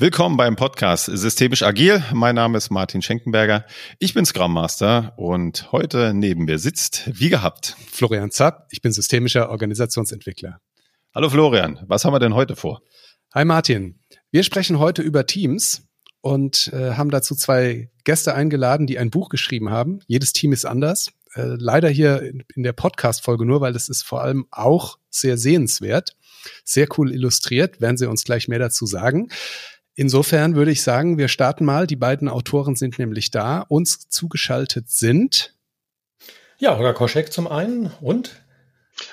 Willkommen beim Podcast Systemisch Agil. Mein Name ist Martin Schenkenberger. Ich bin Scrum Master und heute neben mir sitzt, wie gehabt, Florian Zapp. Ich bin systemischer Organisationsentwickler. Hallo Florian, was haben wir denn heute vor? Hi Martin. Wir sprechen heute über Teams und äh, haben dazu zwei Gäste eingeladen, die ein Buch geschrieben haben. Jedes Team ist anders. Äh, leider hier in, in der Podcast-Folge nur, weil es ist vor allem auch sehr sehenswert. Sehr cool illustriert, werden sie uns gleich mehr dazu sagen. Insofern würde ich sagen, wir starten mal. Die beiden Autoren sind nämlich da. Uns zugeschaltet sind. Ja, Holger Koschek zum einen und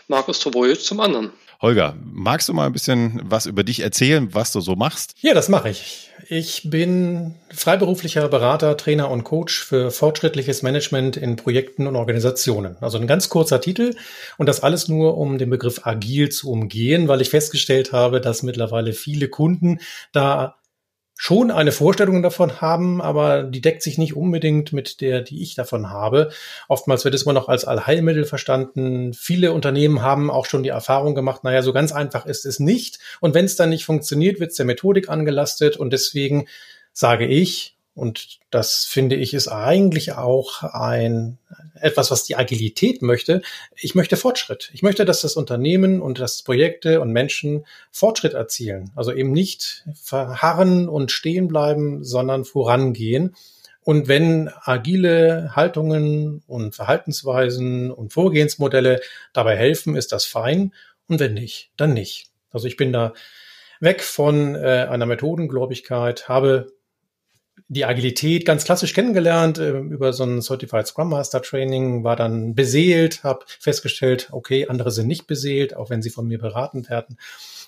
Markus Tobojic zum anderen. Holger, magst du mal ein bisschen was über dich erzählen, was du so machst? Ja, das mache ich. Ich bin freiberuflicher Berater, Trainer und Coach für fortschrittliches Management in Projekten und Organisationen. Also ein ganz kurzer Titel und das alles nur, um den Begriff agil zu umgehen, weil ich festgestellt habe, dass mittlerweile viele Kunden da schon eine Vorstellung davon haben, aber die deckt sich nicht unbedingt mit der, die ich davon habe. Oftmals wird es immer noch als Allheilmittel verstanden. Viele Unternehmen haben auch schon die Erfahrung gemacht, naja, so ganz einfach ist es nicht. Und wenn es dann nicht funktioniert, wird es der Methodik angelastet. Und deswegen sage ich, und das finde ich ist eigentlich auch ein etwas, was die Agilität möchte. Ich möchte Fortschritt. Ich möchte, dass das Unternehmen und dass Projekte und Menschen Fortschritt erzielen. Also eben nicht verharren und stehen bleiben, sondern vorangehen. Und wenn agile Haltungen und Verhaltensweisen und Vorgehensmodelle dabei helfen, ist das fein. Und wenn nicht, dann nicht. Also ich bin da weg von äh, einer Methodengläubigkeit, habe die Agilität ganz klassisch kennengelernt äh, über so ein Certified Scrum Master Training, war dann beseelt, habe festgestellt, okay, andere sind nicht beseelt, auch wenn sie von mir beraten werden.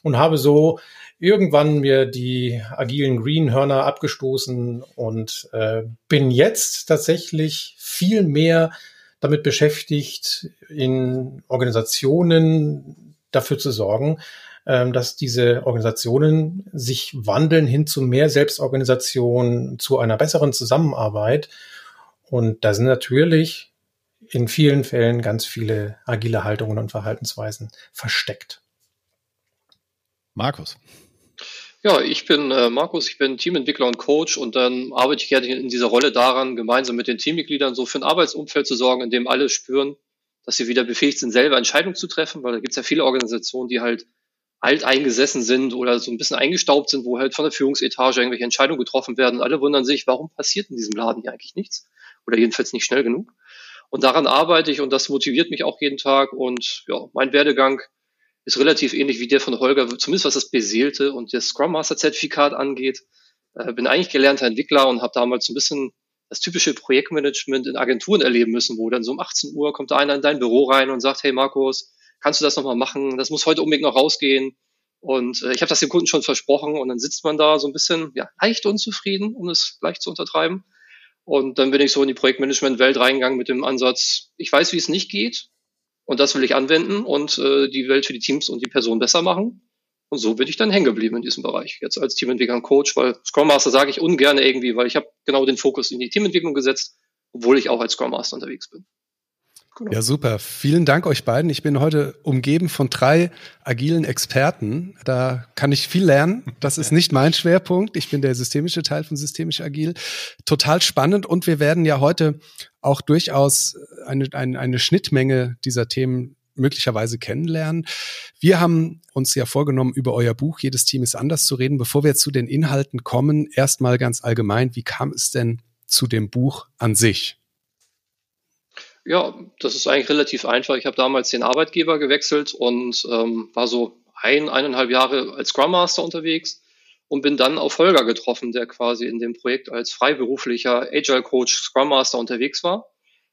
Und habe so irgendwann mir die agilen Greenhörner abgestoßen und äh, bin jetzt tatsächlich viel mehr damit beschäftigt, in Organisationen dafür zu sorgen, dass diese Organisationen sich wandeln hin zu mehr Selbstorganisation, zu einer besseren Zusammenarbeit. Und da sind natürlich in vielen Fällen ganz viele agile Haltungen und Verhaltensweisen versteckt. Markus. Ja, ich bin äh, Markus, ich bin Teamentwickler und Coach und dann arbeite ich gerne in dieser Rolle daran, gemeinsam mit den Teammitgliedern so für ein Arbeitsumfeld zu sorgen, in dem alle spüren, dass sie wieder befähigt sind, selber Entscheidungen zu treffen, weil da gibt es ja viele Organisationen, die halt alteingesessen sind oder so ein bisschen eingestaubt sind, wo halt von der Führungsetage irgendwelche Entscheidungen getroffen werden. Alle wundern sich, warum passiert in diesem Laden hier eigentlich nichts? Oder jedenfalls nicht schnell genug. Und daran arbeite ich und das motiviert mich auch jeden Tag. Und ja, mein Werdegang ist relativ ähnlich wie der von Holger, zumindest was das Beseelte und das Scrum Master Zertifikat angeht. Äh, bin eigentlich gelernter Entwickler und habe damals so ein bisschen das typische Projektmanagement in Agenturen erleben müssen, wo dann so um 18 Uhr kommt einer in dein Büro rein und sagt, hey Markus, kannst du das nochmal machen? Das muss heute unbedingt noch rausgehen. Und äh, ich habe das dem Kunden schon versprochen und dann sitzt man da so ein bisschen ja, leicht unzufrieden, um es leicht zu untertreiben. Und dann bin ich so in die Projektmanagement-Welt reingegangen mit dem Ansatz, ich weiß, wie es nicht geht und das will ich anwenden und äh, die Welt für die Teams und die Person besser machen. Und so bin ich dann hängen geblieben in diesem Bereich. Jetzt als Teamentwickler und Coach, weil Scrum Master sage ich ungern irgendwie, weil ich habe genau den Fokus in die Teamentwicklung gesetzt, obwohl ich auch als Scrum Master unterwegs bin. Genau. Ja, super. Vielen Dank euch beiden. Ich bin heute umgeben von drei agilen Experten. Da kann ich viel lernen. Das ist nicht mein Schwerpunkt. Ich bin der systemische Teil von Systemisch Agil. Total spannend. Und wir werden ja heute auch durchaus eine, eine, eine Schnittmenge dieser Themen möglicherweise kennenlernen. Wir haben uns ja vorgenommen, über euer Buch Jedes Team ist anders zu reden. Bevor wir zu den Inhalten kommen, erstmal ganz allgemein, wie kam es denn zu dem Buch an sich? Ja, das ist eigentlich relativ einfach. Ich habe damals den Arbeitgeber gewechselt und ähm, war so ein, eineinhalb Jahre als Scrum Master unterwegs und bin dann auf Holger getroffen, der quasi in dem Projekt als freiberuflicher Agile Coach Scrum Master unterwegs war.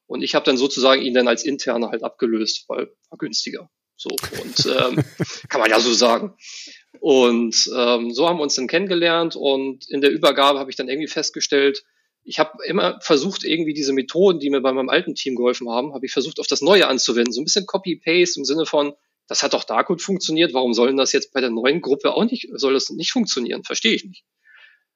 Und ich habe dann sozusagen ihn dann als Interner halt abgelöst, weil war günstiger. So, und ähm, kann man ja so sagen. Und ähm, so haben wir uns dann kennengelernt und in der Übergabe habe ich dann irgendwie festgestellt, ich habe immer versucht, irgendwie diese Methoden, die mir bei meinem alten Team geholfen haben, habe ich versucht, auf das Neue anzuwenden. So ein bisschen Copy-Paste im Sinne von, das hat doch da gut funktioniert, warum soll das jetzt bei der neuen Gruppe auch nicht, soll das nicht funktionieren? Verstehe ich nicht.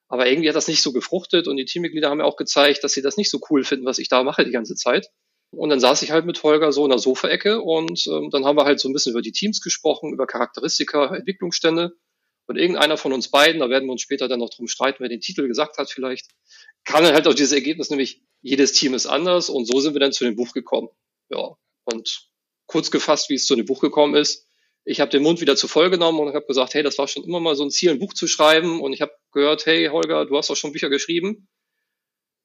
Aber irgendwie hat das nicht so gefruchtet und die Teammitglieder haben mir auch gezeigt, dass sie das nicht so cool finden, was ich da mache die ganze Zeit. Und dann saß ich halt mit Holger so in der Sofaecke und ähm, dann haben wir halt so ein bisschen über die Teams gesprochen, über Charakteristika, Entwicklungsstände. Und irgendeiner von uns beiden, da werden wir uns später dann noch drum streiten, wer den Titel gesagt hat vielleicht, kam dann halt auch dieses Ergebnis, nämlich jedes Team ist anders und so sind wir dann zu dem Buch gekommen. Ja, und kurz gefasst, wie es zu dem Buch gekommen ist. Ich habe den Mund wieder zu voll genommen und habe gesagt, hey, das war schon immer mal so ein Ziel, ein Buch zu schreiben. Und ich habe gehört, hey, Holger, du hast doch schon Bücher geschrieben.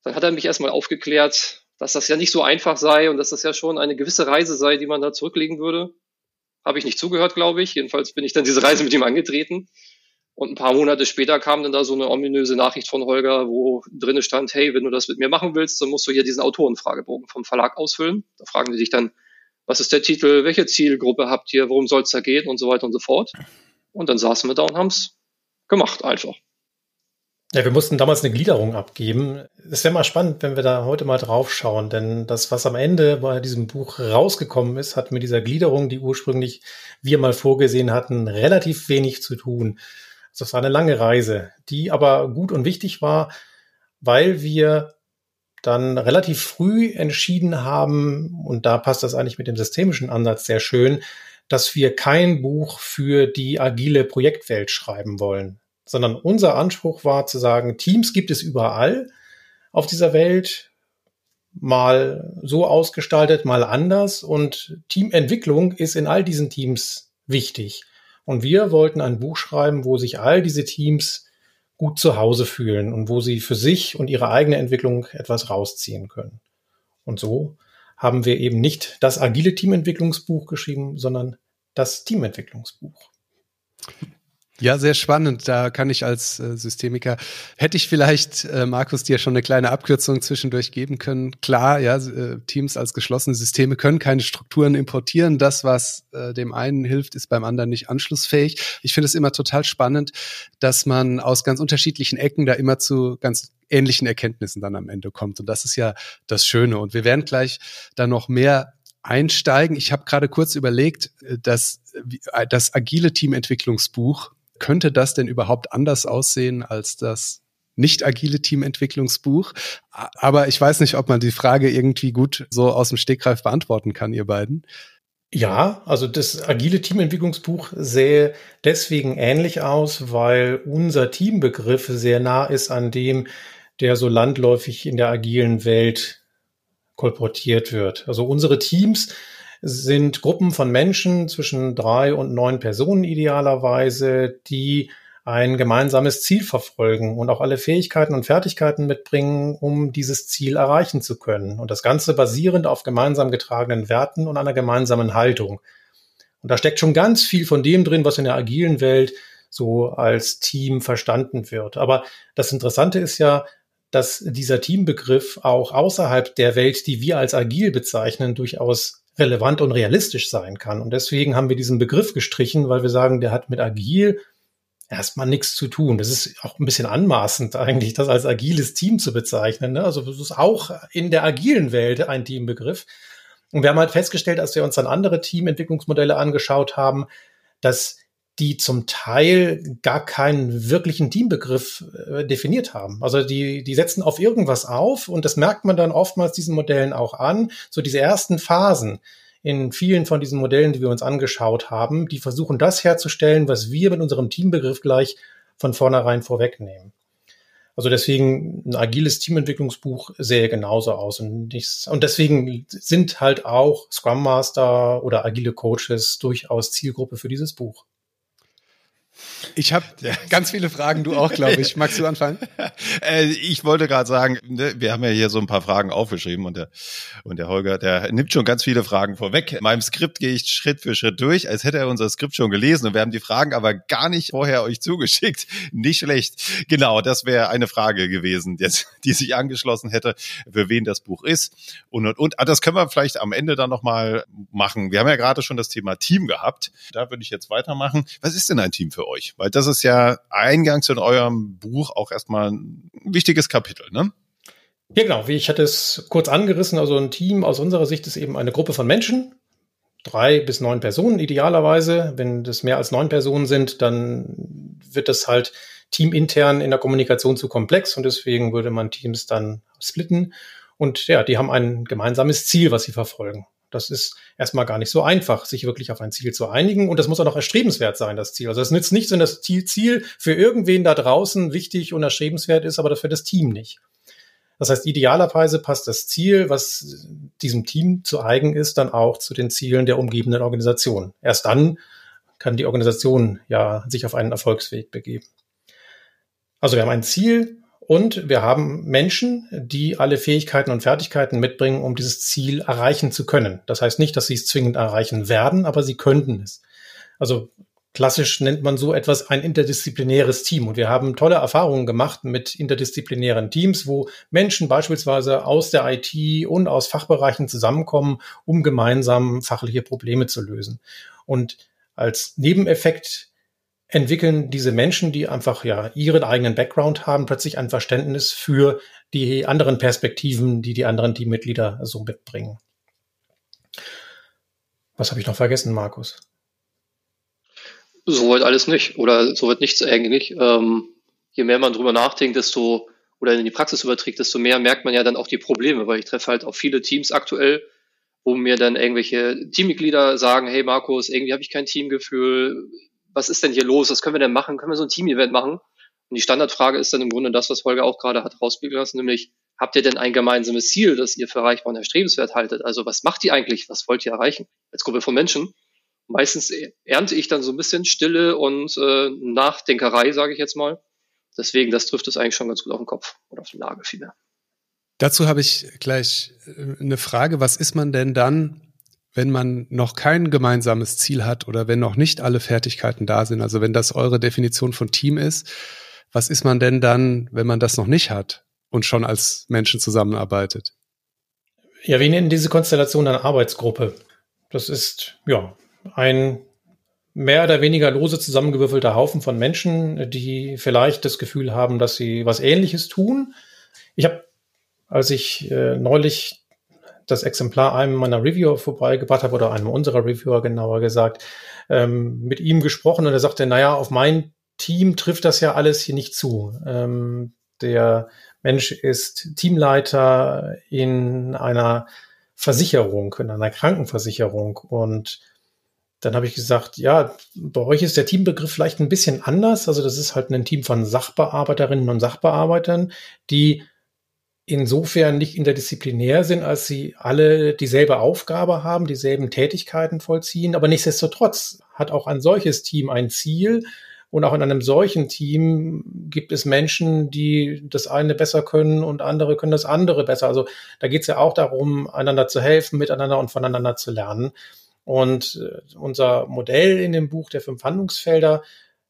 Dann hat er mich erstmal aufgeklärt, dass das ja nicht so einfach sei und dass das ja schon eine gewisse Reise sei, die man da zurücklegen würde. Habe ich nicht zugehört, glaube ich. Jedenfalls bin ich dann diese Reise mit ihm angetreten. Und ein paar Monate später kam dann da so eine ominöse Nachricht von Holger, wo drinne stand, hey, wenn du das mit mir machen willst, dann musst du hier diesen Autorenfragebogen vom Verlag ausfüllen. Da fragen die dich dann, was ist der Titel, welche Zielgruppe habt ihr, worum soll es da gehen und so weiter und so fort. Und dann saßen wir da und haben es gemacht einfach. Ja, wir mussten damals eine Gliederung abgeben. Es wäre mal spannend, wenn wir da heute mal drauf schauen, denn das, was am Ende bei diesem Buch rausgekommen ist, hat mit dieser Gliederung, die ursprünglich wir mal vorgesehen hatten, relativ wenig zu tun. Es war eine lange Reise, die aber gut und wichtig war, weil wir dann relativ früh entschieden haben, und da passt das eigentlich mit dem systemischen Ansatz sehr schön, dass wir kein Buch für die agile Projektwelt schreiben wollen sondern unser Anspruch war zu sagen, Teams gibt es überall auf dieser Welt, mal so ausgestaltet, mal anders und Teamentwicklung ist in all diesen Teams wichtig. Und wir wollten ein Buch schreiben, wo sich all diese Teams gut zu Hause fühlen und wo sie für sich und ihre eigene Entwicklung etwas rausziehen können. Und so haben wir eben nicht das agile Teamentwicklungsbuch geschrieben, sondern das Teamentwicklungsbuch. Ja, sehr spannend. Da kann ich als äh, Systemiker, hätte ich vielleicht, äh, Markus, dir schon eine kleine Abkürzung zwischendurch geben können. Klar, ja, äh, Teams als geschlossene Systeme können keine Strukturen importieren. Das, was äh, dem einen hilft, ist beim anderen nicht anschlussfähig. Ich finde es immer total spannend, dass man aus ganz unterschiedlichen Ecken da immer zu ganz ähnlichen Erkenntnissen dann am Ende kommt. Und das ist ja das Schöne. Und wir werden gleich da noch mehr einsteigen. Ich habe gerade kurz überlegt, äh, dass äh, das agile Teamentwicklungsbuch könnte das denn überhaupt anders aussehen als das nicht agile Teamentwicklungsbuch. Aber ich weiß nicht, ob man die Frage irgendwie gut so aus dem Stegreif beantworten kann, ihr beiden. Ja, also das agile Teamentwicklungsbuch sähe deswegen ähnlich aus, weil unser Teambegriff sehr nah ist an dem, der so landläufig in der agilen Welt kolportiert wird. Also unsere Teams sind Gruppen von Menschen zwischen drei und neun Personen idealerweise, die ein gemeinsames Ziel verfolgen und auch alle Fähigkeiten und Fertigkeiten mitbringen, um dieses Ziel erreichen zu können. Und das Ganze basierend auf gemeinsam getragenen Werten und einer gemeinsamen Haltung. Und da steckt schon ganz viel von dem drin, was in der agilen Welt so als Team verstanden wird. Aber das Interessante ist ja, dass dieser Teambegriff auch außerhalb der Welt, die wir als agil bezeichnen, durchaus relevant und realistisch sein kann. Und deswegen haben wir diesen Begriff gestrichen, weil wir sagen, der hat mit agil erstmal nichts zu tun. Das ist auch ein bisschen anmaßend eigentlich, das als agiles Team zu bezeichnen. Ne? Also das ist auch in der agilen Welt ein Teambegriff. Und wir haben halt festgestellt, als wir uns dann andere Teamentwicklungsmodelle angeschaut haben, dass die zum Teil gar keinen wirklichen Teambegriff äh, definiert haben. Also die, die setzen auf irgendwas auf und das merkt man dann oftmals diesen Modellen auch an. So diese ersten Phasen in vielen von diesen Modellen, die wir uns angeschaut haben, die versuchen das herzustellen, was wir mit unserem Teambegriff gleich von vornherein vorwegnehmen. Also deswegen ein agiles Teamentwicklungsbuch sähe genauso aus. Und, ich, und deswegen sind halt auch Scrum Master oder agile Coaches durchaus Zielgruppe für dieses Buch. Ich habe ganz viele Fragen, du auch, glaube ich. Magst du anfangen? Äh, ich wollte gerade sagen, ne, wir haben ja hier so ein paar Fragen aufgeschrieben und der, und der Holger, der nimmt schon ganz viele Fragen vorweg. In meinem Skript gehe ich Schritt für Schritt durch, als hätte er unser Skript schon gelesen und wir haben die Fragen aber gar nicht vorher euch zugeschickt. Nicht schlecht. Genau, das wäre eine Frage gewesen, jetzt, die sich angeschlossen hätte, für wen das Buch ist. Und, und, und. Ah, das können wir vielleicht am Ende dann nochmal machen. Wir haben ja gerade schon das Thema Team gehabt. Da würde ich jetzt weitermachen. Was ist denn ein Team für euch? Weil das ist ja eingangs in eurem Buch auch erstmal ein wichtiges Kapitel, ne? Ja, genau. Wie ich hatte es kurz angerissen. Also ein Team aus unserer Sicht ist eben eine Gruppe von Menschen. Drei bis neun Personen idealerweise. Wenn das mehr als neun Personen sind, dann wird das halt teamintern in der Kommunikation zu komplex und deswegen würde man Teams dann splitten. Und ja, die haben ein gemeinsames Ziel, was sie verfolgen. Das ist erstmal gar nicht so einfach, sich wirklich auf ein Ziel zu einigen. Und das muss auch noch erstrebenswert sein, das Ziel. Also es nützt nichts, wenn das Ziel für irgendwen da draußen wichtig und erstrebenswert ist, aber das für das Team nicht. Das heißt, idealerweise passt das Ziel, was diesem Team zu eigen ist, dann auch zu den Zielen der umgebenden Organisation. Erst dann kann die Organisation ja sich auf einen Erfolgsweg begeben. Also wir haben ein Ziel und wir haben Menschen, die alle Fähigkeiten und Fertigkeiten mitbringen, um dieses Ziel erreichen zu können. Das heißt nicht, dass sie es zwingend erreichen werden, aber sie könnten es. Also Klassisch nennt man so etwas ein interdisziplinäres Team. Und wir haben tolle Erfahrungen gemacht mit interdisziplinären Teams, wo Menschen beispielsweise aus der IT und aus Fachbereichen zusammenkommen, um gemeinsam fachliche Probleme zu lösen. Und als Nebeneffekt entwickeln diese Menschen, die einfach ja ihren eigenen Background haben, plötzlich ein Verständnis für die anderen Perspektiven, die die anderen Teammitglieder so mitbringen. Was habe ich noch vergessen, Markus? Soweit alles nicht oder soweit nichts eigentlich. Ähm, je mehr man drüber nachdenkt, desto oder in die Praxis überträgt, desto mehr merkt man ja dann auch die Probleme, weil ich treffe halt auf viele Teams aktuell, wo mir dann irgendwelche Teammitglieder sagen, hey Markus, irgendwie habe ich kein Teamgefühl, was ist denn hier los, was können wir denn machen, können wir so ein Team-Event machen? Und die Standardfrage ist dann im Grunde das, was Holger auch gerade hat rausblicken lassen, nämlich, habt ihr denn ein gemeinsames Ziel, das ihr für erreichbar und erstrebenswert haltet? Also was macht ihr eigentlich, was wollt ihr erreichen als Gruppe von Menschen? meistens ernte ich dann so ein bisschen Stille und äh, Nachdenkerei, sage ich jetzt mal. Deswegen, das trifft es eigentlich schon ganz gut auf den Kopf oder auf die Lage vielmehr. Dazu habe ich gleich äh, eine Frage. Was ist man denn dann, wenn man noch kein gemeinsames Ziel hat oder wenn noch nicht alle Fertigkeiten da sind? Also wenn das eure Definition von Team ist, was ist man denn dann, wenn man das noch nicht hat und schon als Menschen zusammenarbeitet? Ja, wir nennen diese Konstellation dann Arbeitsgruppe. Das ist, ja, ein mehr oder weniger lose zusammengewürfelter Haufen von Menschen, die vielleicht das Gefühl haben, dass sie was Ähnliches tun. Ich habe, als ich äh, neulich das Exemplar einem meiner Reviewer vorbeigebracht habe oder einem unserer Reviewer genauer gesagt, ähm, mit ihm gesprochen und er sagte, naja, auf mein Team trifft das ja alles hier nicht zu. Ähm, der Mensch ist Teamleiter in einer Versicherung, in einer Krankenversicherung und dann habe ich gesagt, ja, bei euch ist der Teambegriff vielleicht ein bisschen anders. Also das ist halt ein Team von Sachbearbeiterinnen und Sachbearbeitern, die insofern nicht interdisziplinär sind, als sie alle dieselbe Aufgabe haben, dieselben Tätigkeiten vollziehen. Aber nichtsdestotrotz hat auch ein solches Team ein Ziel. Und auch in einem solchen Team gibt es Menschen, die das eine besser können und andere können das andere besser. Also da geht es ja auch darum, einander zu helfen, miteinander und voneinander zu lernen. Und äh, unser Modell in dem Buch der fünf Handlungsfelder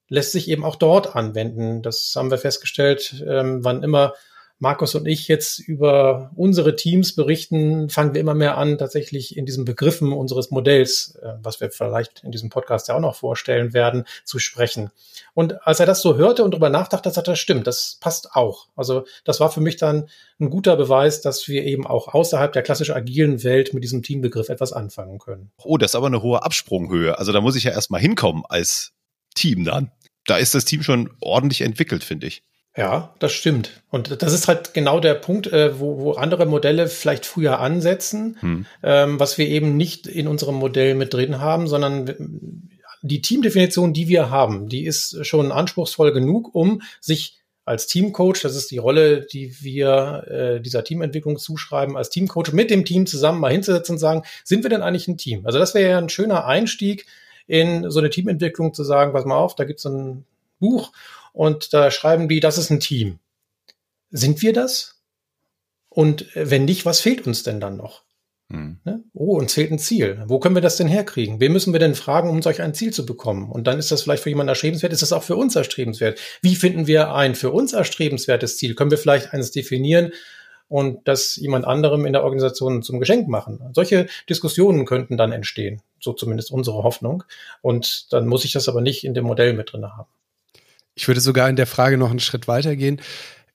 lässt sich eben auch dort anwenden. Das haben wir festgestellt, ähm, wann immer Markus und ich jetzt über unsere Teams berichten, fangen wir immer mehr an, tatsächlich in diesen Begriffen unseres Modells, äh, was wir vielleicht in diesem Podcast ja auch noch vorstellen werden, zu sprechen. Und als er das so hörte und darüber nachdachte, sagt er, stimmt, das passt auch. Also das war für mich dann ein guter Beweis, dass wir eben auch außerhalb der klassisch agilen Welt mit diesem Teambegriff etwas anfangen können. Oh, das ist aber eine hohe Absprunghöhe. Also da muss ich ja erstmal hinkommen als Team dann. Da ist das Team schon ordentlich entwickelt, finde ich. Ja, das stimmt. Und das ist halt genau der Punkt, äh, wo, wo andere Modelle vielleicht früher ansetzen, hm. ähm, was wir eben nicht in unserem Modell mit drin haben, sondern die Teamdefinition, die wir haben, die ist schon anspruchsvoll genug, um sich als Teamcoach, das ist die Rolle, die wir äh, dieser Teamentwicklung zuschreiben, als Teamcoach mit dem Team zusammen mal hinzusetzen und sagen, sind wir denn eigentlich ein Team? Also das wäre ja ein schöner Einstieg in so eine Teamentwicklung zu sagen, pass mal auf, da gibt's ein Buch und da schreiben die, das ist ein Team. Sind wir das? Und wenn nicht, was fehlt uns denn dann noch? Hm. Ne? Oh, uns fehlt ein Ziel. Wo können wir das denn herkriegen? Wen müssen wir denn fragen, um solch ein Ziel zu bekommen? Und dann ist das vielleicht für jemanden erstrebenswert, ist das auch für uns erstrebenswert. Wie finden wir ein für uns erstrebenswertes Ziel? Können wir vielleicht eines definieren und das jemand anderem in der Organisation zum Geschenk machen? Solche Diskussionen könnten dann entstehen. So zumindest unsere Hoffnung. Und dann muss ich das aber nicht in dem Modell mit drin haben. Ich würde sogar in der Frage noch einen Schritt weitergehen.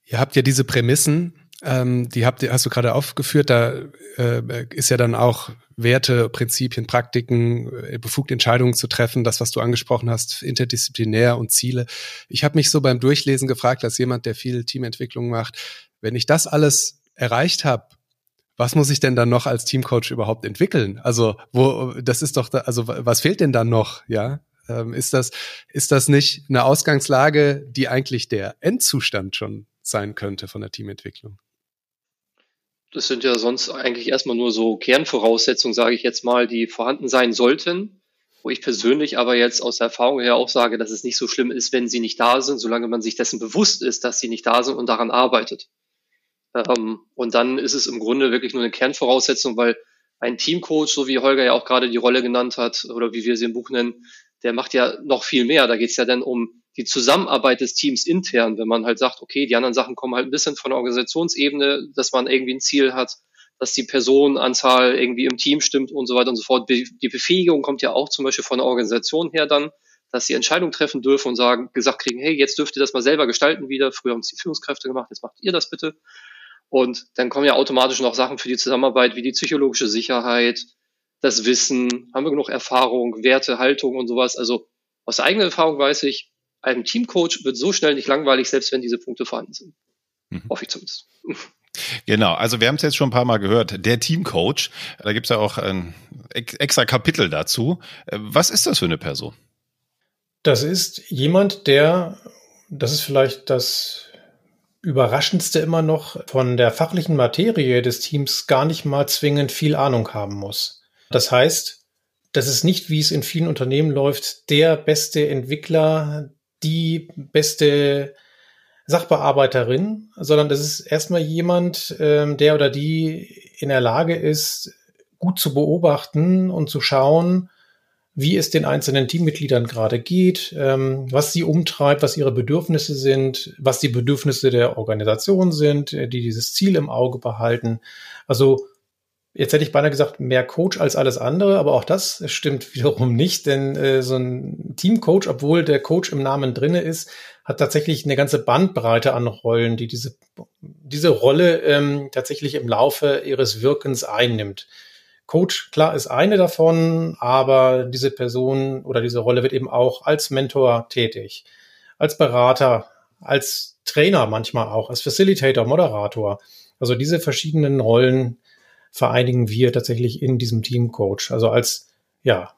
Ihr habt ja diese Prämissen, ähm, die habt, hast du gerade aufgeführt, da äh, ist ja dann auch Werte, Prinzipien, Praktiken, äh, befugt Entscheidungen zu treffen, das, was du angesprochen hast, interdisziplinär und Ziele. Ich habe mich so beim Durchlesen gefragt, als jemand, der viel Teamentwicklung macht, wenn ich das alles erreicht habe, was muss ich denn dann noch als Teamcoach überhaupt entwickeln? Also, wo, das ist doch, da, also, was fehlt denn dann noch? Ja, ähm, ist das, ist das nicht eine Ausgangslage, die eigentlich der Endzustand schon sein könnte von der Teamentwicklung? Das sind ja sonst eigentlich erstmal nur so Kernvoraussetzungen, sage ich jetzt mal, die vorhanden sein sollten. Wo ich persönlich aber jetzt aus der Erfahrung her auch sage, dass es nicht so schlimm ist, wenn sie nicht da sind, solange man sich dessen bewusst ist, dass sie nicht da sind und daran arbeitet. Ähm, und dann ist es im Grunde wirklich nur eine Kernvoraussetzung, weil ein Teamcoach, so wie Holger ja auch gerade die Rolle genannt hat oder wie wir sie im Buch nennen, der macht ja noch viel mehr. Da geht es ja dann um die Zusammenarbeit des Teams intern, wenn man halt sagt, okay, die anderen Sachen kommen halt ein bisschen von der Organisationsebene, dass man irgendwie ein Ziel hat, dass die Personenanzahl irgendwie im Team stimmt und so weiter und so fort. Die Befähigung kommt ja auch zum Beispiel von der Organisation her dann, dass sie Entscheidungen treffen dürfen und sagen, gesagt kriegen, hey, jetzt dürft ihr das mal selber gestalten wieder. Früher haben es die Führungskräfte gemacht, jetzt macht ihr das bitte. Und dann kommen ja automatisch noch Sachen für die Zusammenarbeit wie die psychologische Sicherheit, das Wissen, haben wir genug Erfahrung, Werte, Haltung und sowas. Also aus eigener Erfahrung weiß ich, einem Teamcoach wird so schnell nicht langweilig, selbst wenn diese Punkte vorhanden sind. Mhm. Hoffe ich zumindest. Genau, also wir haben es jetzt schon ein paar Mal gehört. Der Teamcoach, da gibt es ja auch ein extra Kapitel dazu. Was ist das für eine Person? Das ist jemand, der, das ist vielleicht das Überraschendste immer noch, von der fachlichen Materie des Teams gar nicht mal zwingend viel Ahnung haben muss. Das heißt, das ist nicht, wie es in vielen Unternehmen läuft, der beste Entwickler, die beste Sachbearbeiterin, sondern das ist erstmal jemand, ähm, der oder die in der Lage ist, gut zu beobachten und zu schauen, wie es den einzelnen Teammitgliedern gerade geht, ähm, was sie umtreibt, was ihre Bedürfnisse sind, was die Bedürfnisse der Organisation sind, äh, die dieses Ziel im Auge behalten. Also Jetzt hätte ich beinahe gesagt, mehr Coach als alles andere, aber auch das stimmt wiederum nicht, denn äh, so ein Teamcoach, obwohl der Coach im Namen drinne ist, hat tatsächlich eine ganze Bandbreite an Rollen, die diese, diese Rolle ähm, tatsächlich im Laufe ihres Wirkens einnimmt. Coach, klar, ist eine davon, aber diese Person oder diese Rolle wird eben auch als Mentor tätig, als Berater, als Trainer manchmal auch, als Facilitator, Moderator. Also diese verschiedenen Rollen vereinigen wir tatsächlich in diesem Team Coach. Also als, ja,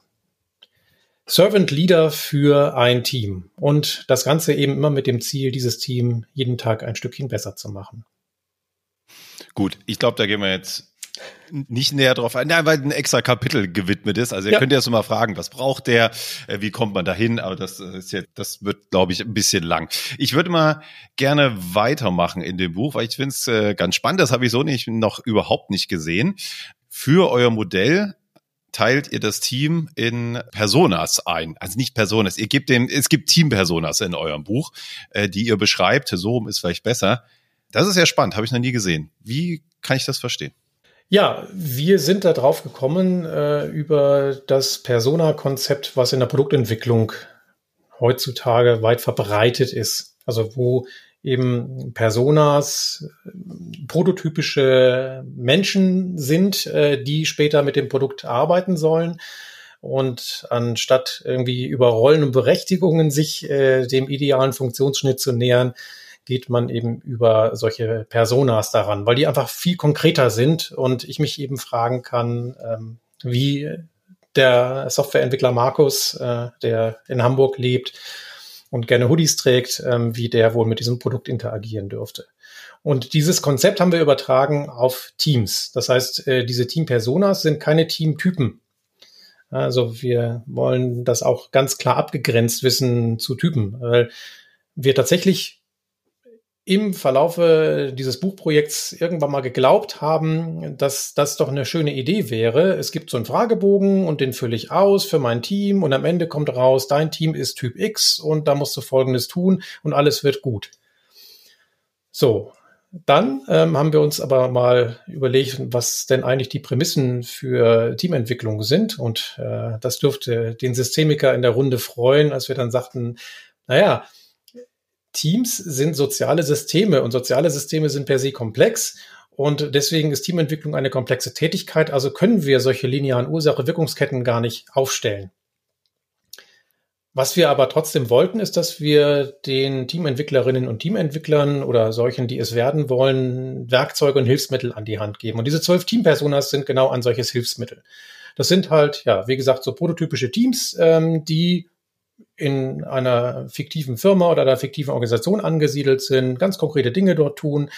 Servant Leader für ein Team. Und das Ganze eben immer mit dem Ziel, dieses Team jeden Tag ein Stückchen besser zu machen. Gut, ich glaube, da gehen wir jetzt nicht näher drauf ein, weil ein extra Kapitel gewidmet ist. Also ihr ja. könnt ja so mal fragen, was braucht der, äh, wie kommt man dahin? Aber das ist jetzt, das wird, glaube ich, ein bisschen lang. Ich würde mal gerne weitermachen in dem Buch, weil ich finde es äh, ganz spannend. Das habe ich so nicht noch überhaupt nicht gesehen. Für euer Modell teilt ihr das Team in Personas ein. Also nicht Personas. Ihr gebt dem, es gibt Team-Personas in eurem Buch, äh, die ihr beschreibt. So ist vielleicht besser. Das ist ja spannend, habe ich noch nie gesehen. Wie kann ich das verstehen? Ja, wir sind da drauf gekommen äh, über das Persona-Konzept, was in der Produktentwicklung heutzutage weit verbreitet ist. Also wo eben Personas prototypische Menschen sind, äh, die später mit dem Produkt arbeiten sollen. Und anstatt irgendwie über Rollen und Berechtigungen sich äh, dem idealen Funktionsschnitt zu nähern, geht man eben über solche Personas daran, weil die einfach viel konkreter sind und ich mich eben fragen kann, ähm, wie der Softwareentwickler Markus, äh, der in Hamburg lebt und gerne Hoodies trägt, ähm, wie der wohl mit diesem Produkt interagieren dürfte. Und dieses Konzept haben wir übertragen auf Teams. Das heißt, äh, diese Team-Personas sind keine Teamtypen. Also wir wollen das auch ganz klar abgegrenzt wissen zu Typen, weil wir tatsächlich im Verlaufe dieses Buchprojekts irgendwann mal geglaubt haben, dass das doch eine schöne Idee wäre. Es gibt so einen Fragebogen und den fülle ich aus für mein Team und am Ende kommt raus, dein Team ist Typ X und da musst du Folgendes tun und alles wird gut. So, dann ähm, haben wir uns aber mal überlegt, was denn eigentlich die Prämissen für Teamentwicklung sind und äh, das dürfte den Systemiker in der Runde freuen, als wir dann sagten, naja, Teams sind soziale Systeme und soziale Systeme sind per se komplex. Und deswegen ist Teamentwicklung eine komplexe Tätigkeit. Also können wir solche linearen Ursache-Wirkungsketten gar nicht aufstellen. Was wir aber trotzdem wollten, ist, dass wir den Teamentwicklerinnen und Teamentwicklern oder solchen, die es werden wollen, Werkzeuge und Hilfsmittel an die Hand geben. Und diese zwölf Teampersonas sind genau ein solches Hilfsmittel. Das sind halt, ja, wie gesagt, so prototypische Teams, ähm, die in einer fiktiven Firma oder einer fiktiven Organisation angesiedelt sind, ganz konkrete Dinge dort tun,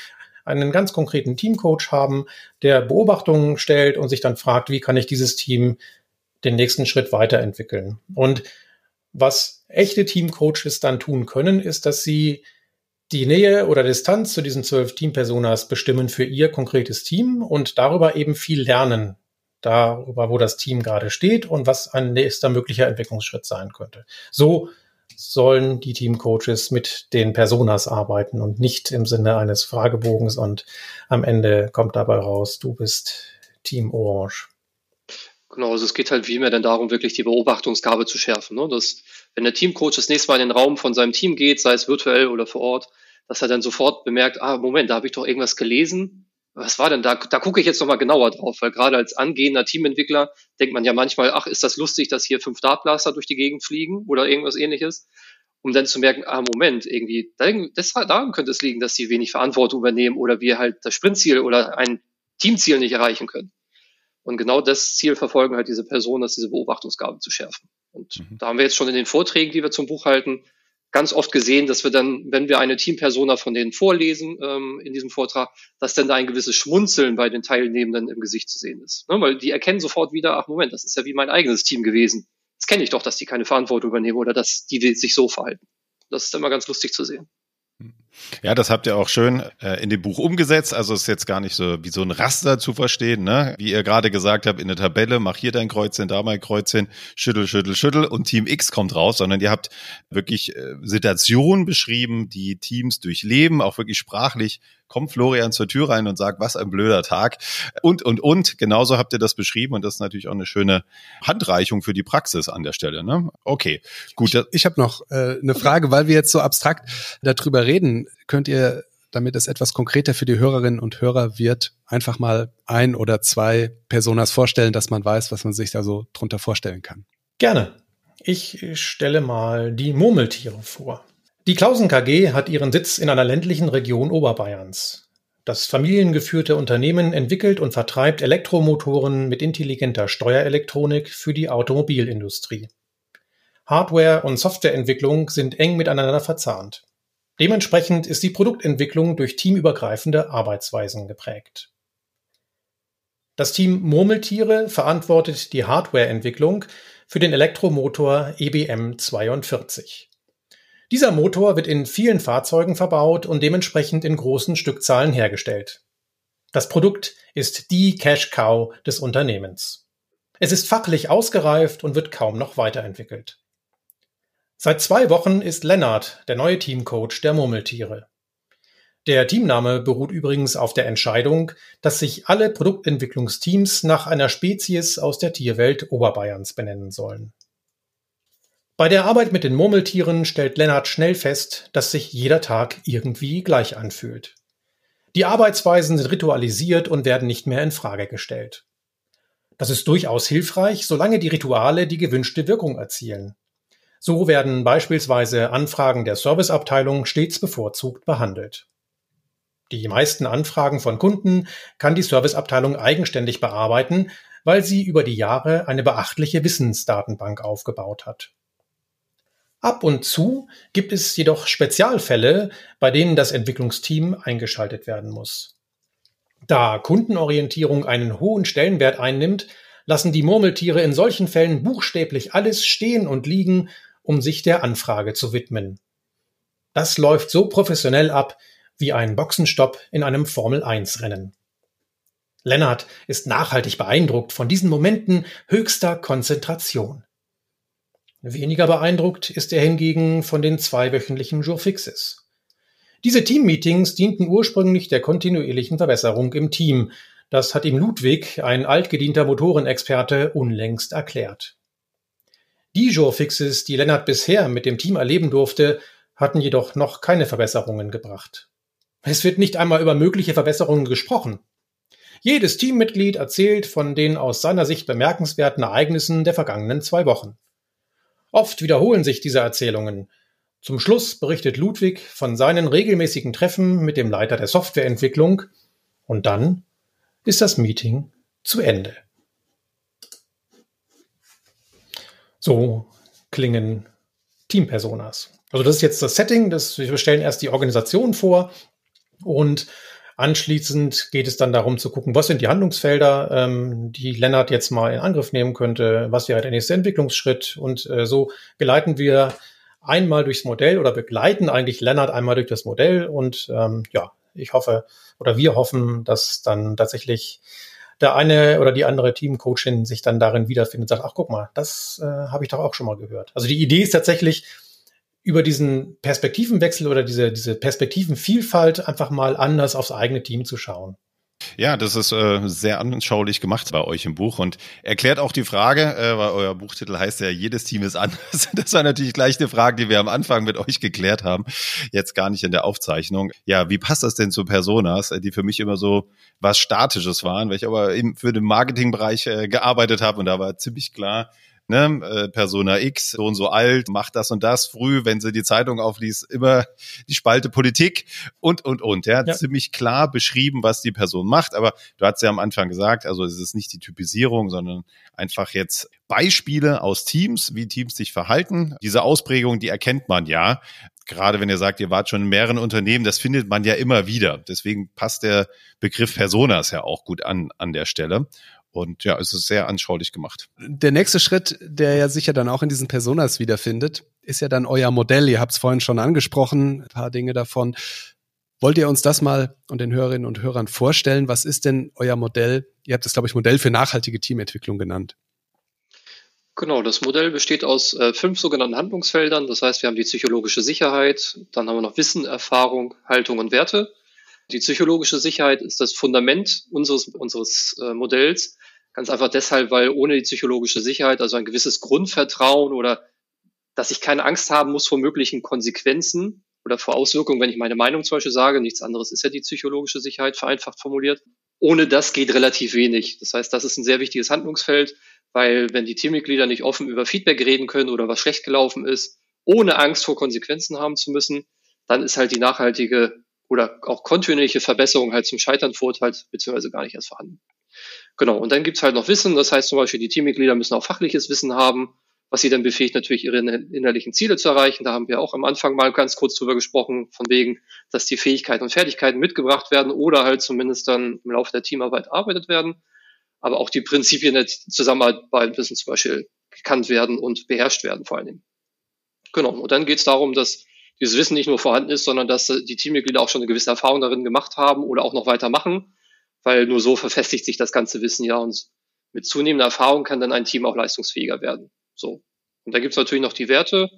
einen ganz konkreten Teamcoach haben, der Beobachtungen stellt und sich dann fragt, wie kann ich dieses Team den nächsten Schritt weiterentwickeln. Und was echte Teamcoaches dann tun können, ist, dass sie die Nähe oder Distanz zu diesen zwölf Teampersonas bestimmen für ihr konkretes Team und darüber eben viel lernen, darüber, wo das Team gerade steht und was ein nächster möglicher Entwicklungsschritt sein könnte. So sollen die Teamcoaches mit den Personas arbeiten und nicht im Sinne eines Fragebogens und am Ende kommt dabei raus, du bist Team Orange. Genau, also es geht halt wie immer dann darum, wirklich die Beobachtungsgabe zu schärfen. Ne? Dass, wenn der Teamcoach das nächste Mal in den Raum von seinem Team geht, sei es virtuell oder vor Ort, dass er dann sofort bemerkt, ah, Moment, da habe ich doch irgendwas gelesen, was war denn da? Da gucke ich jetzt nochmal genauer drauf, weil gerade als angehender Teamentwickler denkt man ja manchmal, ach, ist das lustig, dass hier fünf Dartblaster durch die Gegend fliegen oder irgendwas ähnliches, um dann zu merken, ah, Moment, irgendwie, das, daran könnte es liegen, dass sie wenig Verantwortung übernehmen oder wir halt das Sprintziel oder ein Teamziel nicht erreichen können. Und genau das Ziel verfolgen halt diese Personen, dass diese Beobachtungsgabe zu schärfen. Und mhm. da haben wir jetzt schon in den Vorträgen, die wir zum Buch halten, ganz oft gesehen, dass wir dann, wenn wir eine Teampersona von denen vorlesen ähm, in diesem Vortrag, dass dann da ein gewisses Schmunzeln bei den Teilnehmenden im Gesicht zu sehen ist. Ne? Weil die erkennen sofort wieder, ach Moment, das ist ja wie mein eigenes Team gewesen. Das kenne ich doch, dass die keine Verantwortung übernehmen oder dass die sich so verhalten. Das ist immer ganz lustig zu sehen. Ja, das habt ihr auch schön äh, in dem Buch umgesetzt. Also ist jetzt gar nicht so wie so ein Raster zu verstehen, ne? Wie ihr gerade gesagt habt, in der Tabelle, mach hier dein Kreuzchen, da mein Kreuzchen, schüttel, schüttel, schüttel und Team X kommt raus, sondern ihr habt wirklich äh, Situationen beschrieben, die Teams durchleben, auch wirklich sprachlich kommt Florian zur Tür rein und sagt, was ein blöder Tag. Und, und, und. Genauso habt ihr das beschrieben und das ist natürlich auch eine schöne Handreichung für die Praxis an der Stelle. Ne? Okay, gut. Ich, ich habe noch äh, eine Frage, weil wir jetzt so abstrakt darüber reden. Könnt ihr damit es etwas konkreter für die Hörerinnen und Hörer wird, einfach mal ein oder zwei Personas vorstellen, dass man weiß, was man sich da so drunter vorstellen kann. Gerne. Ich stelle mal die Murmeltiere vor. Die Klausen KG hat ihren Sitz in einer ländlichen Region Oberbayerns. Das familiengeführte Unternehmen entwickelt und vertreibt Elektromotoren mit intelligenter Steuerelektronik für die Automobilindustrie. Hardware- und Softwareentwicklung sind eng miteinander verzahnt. Dementsprechend ist die Produktentwicklung durch teamübergreifende Arbeitsweisen geprägt. Das Team Murmeltiere verantwortet die Hardwareentwicklung für den Elektromotor EBM 42. Dieser Motor wird in vielen Fahrzeugen verbaut und dementsprechend in großen Stückzahlen hergestellt. Das Produkt ist die Cash Cow des Unternehmens. Es ist fachlich ausgereift und wird kaum noch weiterentwickelt. Seit zwei Wochen ist Lennart der neue Teamcoach der Murmeltiere. Der Teamname beruht übrigens auf der Entscheidung, dass sich alle Produktentwicklungsteams nach einer Spezies aus der Tierwelt Oberbayerns benennen sollen. Bei der Arbeit mit den Murmeltieren stellt Lennart schnell fest, dass sich jeder Tag irgendwie gleich anfühlt. Die Arbeitsweisen sind ritualisiert und werden nicht mehr in Frage gestellt. Das ist durchaus hilfreich, solange die Rituale die gewünschte Wirkung erzielen. So werden beispielsweise Anfragen der Serviceabteilung stets bevorzugt behandelt. Die meisten Anfragen von Kunden kann die Serviceabteilung eigenständig bearbeiten, weil sie über die Jahre eine beachtliche Wissensdatenbank aufgebaut hat. Ab und zu gibt es jedoch Spezialfälle, bei denen das Entwicklungsteam eingeschaltet werden muss. Da Kundenorientierung einen hohen Stellenwert einnimmt, lassen die Murmeltiere in solchen Fällen buchstäblich alles stehen und liegen, um sich der Anfrage zu widmen. Das läuft so professionell ab wie ein Boxenstopp in einem Formel 1 Rennen. Lennart ist nachhaltig beeindruckt von diesen Momenten höchster Konzentration. Weniger beeindruckt ist er hingegen von den zweiwöchentlichen Jourfixes. Diese Teammeetings dienten ursprünglich der kontinuierlichen Verbesserung im Team. Das hat ihm Ludwig, ein altgedienter Motorenexperte, unlängst erklärt. Die Jourfixes, die Lennart bisher mit dem Team erleben durfte, hatten jedoch noch keine Verbesserungen gebracht. Es wird nicht einmal über mögliche Verbesserungen gesprochen. Jedes Teammitglied erzählt von den aus seiner Sicht bemerkenswerten Ereignissen der vergangenen zwei Wochen. Oft wiederholen sich diese Erzählungen. Zum Schluss berichtet Ludwig von seinen regelmäßigen Treffen mit dem Leiter der Softwareentwicklung und dann ist das Meeting zu Ende. So klingen Teampersonas. Also das ist jetzt das Setting, das, wir stellen erst die Organisation vor und Anschließend geht es dann darum zu gucken, was sind die Handlungsfelder, ähm, die Lennart jetzt mal in Angriff nehmen könnte, was wäre der nächste Entwicklungsschritt. Und äh, so geleiten wir einmal durchs Modell oder begleiten eigentlich Lennart einmal durch das Modell. Und ähm, ja, ich hoffe oder wir hoffen, dass dann tatsächlich der eine oder die andere Teamcoachin sich dann darin wiederfindet und sagt, ach guck mal, das äh, habe ich doch auch schon mal gehört. Also die Idee ist tatsächlich, über diesen Perspektivenwechsel oder diese, diese Perspektivenvielfalt einfach mal anders aufs eigene Team zu schauen. Ja, das ist äh, sehr anschaulich gemacht bei euch im Buch und erklärt auch die Frage, äh, weil euer Buchtitel heißt ja, jedes Team ist anders. Das war natürlich gleich eine Frage, die wir am Anfang mit euch geklärt haben, jetzt gar nicht in der Aufzeichnung. Ja, wie passt das denn zu Personas, die für mich immer so was Statisches waren, weil ich aber eben für den Marketingbereich äh, gearbeitet habe und da war ziemlich klar, ne, äh, Persona X, so und so alt, macht das und das früh, wenn sie die Zeitung aufliest, immer die Spalte Politik und, und, und. Er hat ja. ziemlich klar beschrieben, was die Person macht, aber du hast ja am Anfang gesagt, also es ist nicht die Typisierung, sondern einfach jetzt Beispiele aus Teams, wie Teams sich verhalten. Diese Ausprägung, die erkennt man ja. Gerade wenn ihr sagt, ihr wart schon in mehreren Unternehmen, das findet man ja immer wieder. Deswegen passt der Begriff Personas ja auch gut an, an der Stelle. Und ja, es ist sehr anschaulich gemacht. Der nächste Schritt, der ja sicher dann auch in diesen Personas wiederfindet, ist ja dann euer Modell. Ihr habt es vorhin schon angesprochen, ein paar Dinge davon. Wollt ihr uns das mal und den Hörerinnen und Hörern vorstellen? Was ist denn euer Modell? Ihr habt es, glaube ich, Modell für nachhaltige Teamentwicklung genannt. Genau, das Modell besteht aus äh, fünf sogenannten Handlungsfeldern. Das heißt, wir haben die psychologische Sicherheit, dann haben wir noch Wissen, Erfahrung, Haltung und Werte. Die psychologische Sicherheit ist das Fundament unseres, unseres äh, Modells. Ganz einfach deshalb, weil ohne die psychologische Sicherheit, also ein gewisses Grundvertrauen oder dass ich keine Angst haben muss vor möglichen Konsequenzen oder vor Auswirkungen, wenn ich meine Meinung zum Beispiel sage, nichts anderes ist ja die psychologische Sicherheit, vereinfacht formuliert. Ohne das geht relativ wenig. Das heißt, das ist ein sehr wichtiges Handlungsfeld, weil wenn die Teammitglieder nicht offen über Feedback reden können oder was schlecht gelaufen ist, ohne Angst vor Konsequenzen haben zu müssen, dann ist halt die nachhaltige oder auch kontinuierliche Verbesserung halt zum Scheitern verurteilt, beziehungsweise gar nicht erst vorhanden. Genau, und dann gibt's halt noch Wissen, das heißt zum Beispiel, die Teammitglieder müssen auch fachliches Wissen haben, was sie dann befähigt, natürlich ihre innerlichen Ziele zu erreichen. Da haben wir auch am Anfang mal ganz kurz drüber gesprochen, von wegen, dass die Fähigkeiten und Fertigkeiten mitgebracht werden oder halt zumindest dann im Laufe der Teamarbeit arbeitet werden. Aber auch die Prinzipien der Zusammenarbeit müssen zum Beispiel gekannt werden und beherrscht werden vor allen Dingen. Genau, und dann geht's darum, dass dieses Wissen nicht nur vorhanden ist, sondern dass die Teammitglieder auch schon eine gewisse Erfahrung darin gemacht haben oder auch noch weiter machen, weil nur so verfestigt sich das ganze Wissen ja und mit zunehmender Erfahrung kann dann ein Team auch leistungsfähiger werden. So. Und da gibt's natürlich noch die Werte.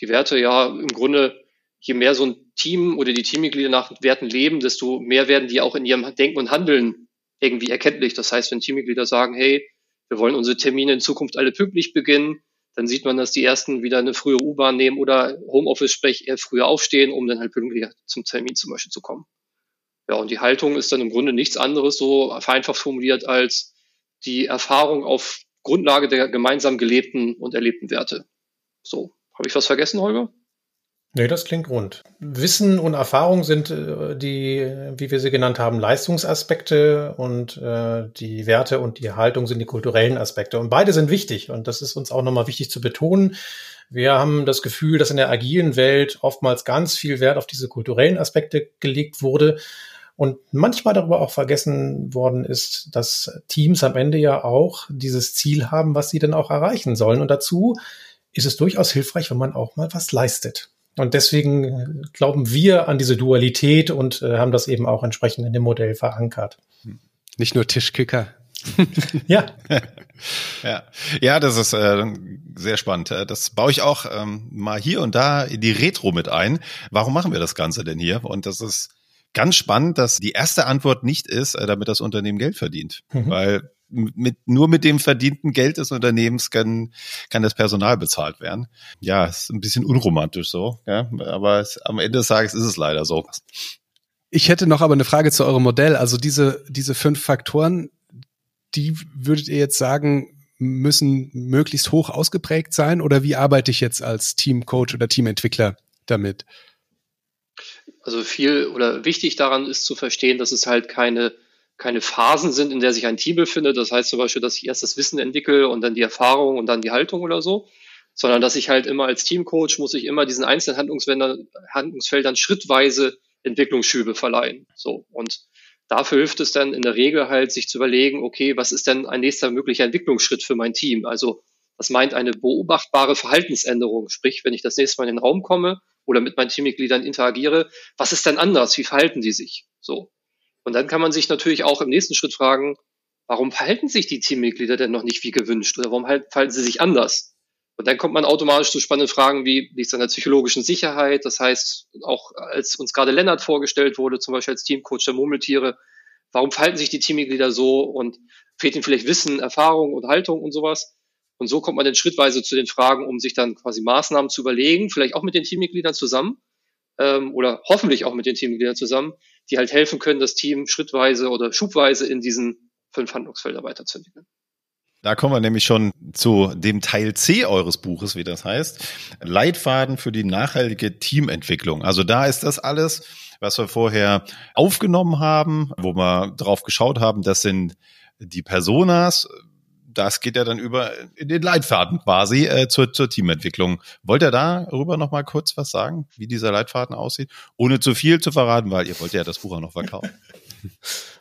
Die Werte, ja, im Grunde, je mehr so ein Team oder die Teammitglieder nach Werten leben, desto mehr werden die auch in ihrem Denken und Handeln irgendwie erkenntlich. Das heißt, wenn Teammitglieder sagen, hey, wir wollen unsere Termine in Zukunft alle pünktlich beginnen, dann sieht man, dass die ersten wieder eine frühe U-Bahn nehmen oder Homeoffice, sprich eher früher aufstehen, um dann halt pünktlich zum Termin zum Beispiel zu kommen. Ja, und die Haltung ist dann im Grunde nichts anderes, so vereinfacht formuliert, als die Erfahrung auf Grundlage der gemeinsam gelebten und erlebten Werte. So, habe ich was vergessen, Holger? Nee, das klingt rund. Wissen und Erfahrung sind äh, die, wie wir sie genannt haben, Leistungsaspekte und äh, die Werte und die Haltung sind die kulturellen Aspekte. Und beide sind wichtig und das ist uns auch nochmal wichtig zu betonen. Wir haben das Gefühl, dass in der agilen Welt oftmals ganz viel Wert auf diese kulturellen Aspekte gelegt wurde und manchmal darüber auch vergessen worden ist, dass Teams am Ende ja auch dieses Ziel haben, was sie dann auch erreichen sollen. Und dazu ist es durchaus hilfreich, wenn man auch mal was leistet. Und deswegen glauben wir an diese Dualität und äh, haben das eben auch entsprechend in dem Modell verankert. Nicht nur Tischkicker. ja. ja. Ja, das ist äh, sehr spannend. Äh, das baue ich auch ähm, mal hier und da in die Retro mit ein. Warum machen wir das Ganze denn hier? Und das ist ganz spannend, dass die erste Antwort nicht ist, äh, damit das Unternehmen Geld verdient. Mhm. Weil mit, nur mit dem verdienten Geld des Unternehmens kann, kann das Personal bezahlt werden. Ja, ist ein bisschen unromantisch so, ja, aber es, am Ende des Tages ist es leider so. Ich hätte noch aber eine Frage zu eurem Modell. Also diese, diese fünf Faktoren, die würdet ihr jetzt sagen, müssen möglichst hoch ausgeprägt sein oder wie arbeite ich jetzt als Teamcoach oder Teamentwickler damit? Also viel oder wichtig daran ist zu verstehen, dass es halt keine, keine Phasen sind, in der sich ein Team befindet. Das heißt zum Beispiel, dass ich erst das Wissen entwickle und dann die Erfahrung und dann die Haltung oder so, sondern dass ich halt immer als Teamcoach muss ich immer diesen einzelnen Handlungsfeldern, schrittweise Entwicklungsschübe verleihen. So. Und dafür hilft es dann in der Regel halt, sich zu überlegen, okay, was ist denn ein nächster möglicher Entwicklungsschritt für mein Team? Also, das meint eine beobachtbare Verhaltensänderung. Sprich, wenn ich das nächste Mal in den Raum komme oder mit meinen Teammitgliedern interagiere, was ist denn anders? Wie verhalten die sich? So. Und dann kann man sich natürlich auch im nächsten Schritt fragen, warum verhalten sich die Teammitglieder denn noch nicht wie gewünscht oder warum halt, verhalten sie sich anders? Und dann kommt man automatisch zu spannenden Fragen wie, liegt es an der psychologischen Sicherheit? Das heißt, auch als uns gerade Lennart vorgestellt wurde, zum Beispiel als Teamcoach der Murmeltiere, warum verhalten sich die Teammitglieder so und fehlt ihnen vielleicht Wissen, Erfahrung und Haltung und sowas? Und so kommt man dann schrittweise zu den Fragen, um sich dann quasi Maßnahmen zu überlegen, vielleicht auch mit den Teammitgliedern zusammen ähm, oder hoffentlich auch mit den Teammitgliedern zusammen, die halt helfen können, das Team schrittweise oder schubweise in diesen fünf Handlungsfelder weiterzuentwickeln. Da kommen wir nämlich schon zu dem Teil C eures Buches, wie das heißt. Leitfaden für die nachhaltige Teamentwicklung. Also da ist das alles, was wir vorher aufgenommen haben, wo wir drauf geschaut haben, das sind die Personas. Das geht ja dann über in den Leitfaden quasi äh, zur, zur Teamentwicklung. Wollt ihr darüber noch mal kurz was sagen, wie dieser Leitfaden aussieht? Ohne zu viel zu verraten, weil ihr wollt ja das Buch auch noch verkaufen.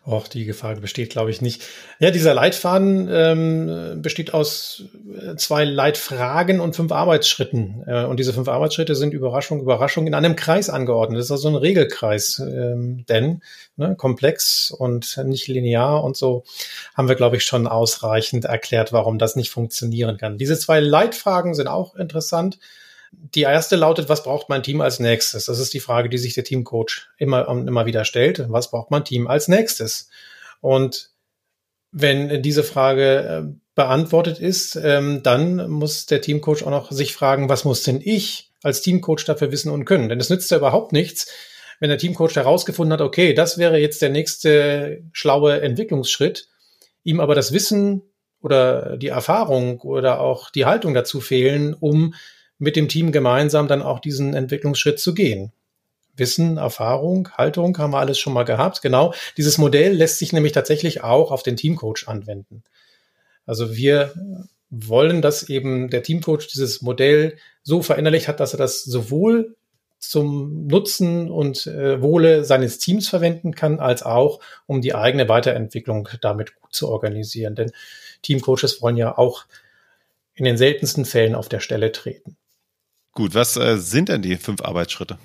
Och, die Gefahr besteht, glaube ich, nicht. Ja, dieser Leitfaden ähm, besteht aus äh, zwei Leitfragen und fünf Arbeitsschritten. Äh, und diese fünf Arbeitsschritte sind Überraschung, Überraschung in einem Kreis angeordnet. Das ist also ein Regelkreis. Ähm, denn ne, komplex und nicht linear und so haben wir, glaube ich, schon ausreichend erklärt, warum das nicht funktionieren kann. Diese zwei Leitfragen sind auch interessant. Die erste lautet, was braucht mein Team als nächstes? Das ist die Frage, die sich der Teamcoach immer und immer wieder stellt. Was braucht mein Team als nächstes? Und wenn diese Frage äh, beantwortet ist, ähm, dann muss der Teamcoach auch noch sich fragen, was muss denn ich als Teamcoach dafür wissen und können? Denn es nützt ja überhaupt nichts, wenn der Teamcoach herausgefunden hat, okay, das wäre jetzt der nächste schlaue Entwicklungsschritt, ihm aber das Wissen oder die Erfahrung oder auch die Haltung dazu fehlen, um mit dem Team gemeinsam dann auch diesen Entwicklungsschritt zu gehen. Wissen, Erfahrung, Haltung haben wir alles schon mal gehabt. Genau, dieses Modell lässt sich nämlich tatsächlich auch auf den Teamcoach anwenden. Also wir wollen, dass eben der Teamcoach dieses Modell so verinnerlicht hat, dass er das sowohl zum Nutzen und äh, Wohle seines Teams verwenden kann, als auch um die eigene Weiterentwicklung damit gut zu organisieren. Denn Teamcoaches wollen ja auch in den seltensten Fällen auf der Stelle treten. Gut, was äh, sind denn die fünf Arbeitsschritte?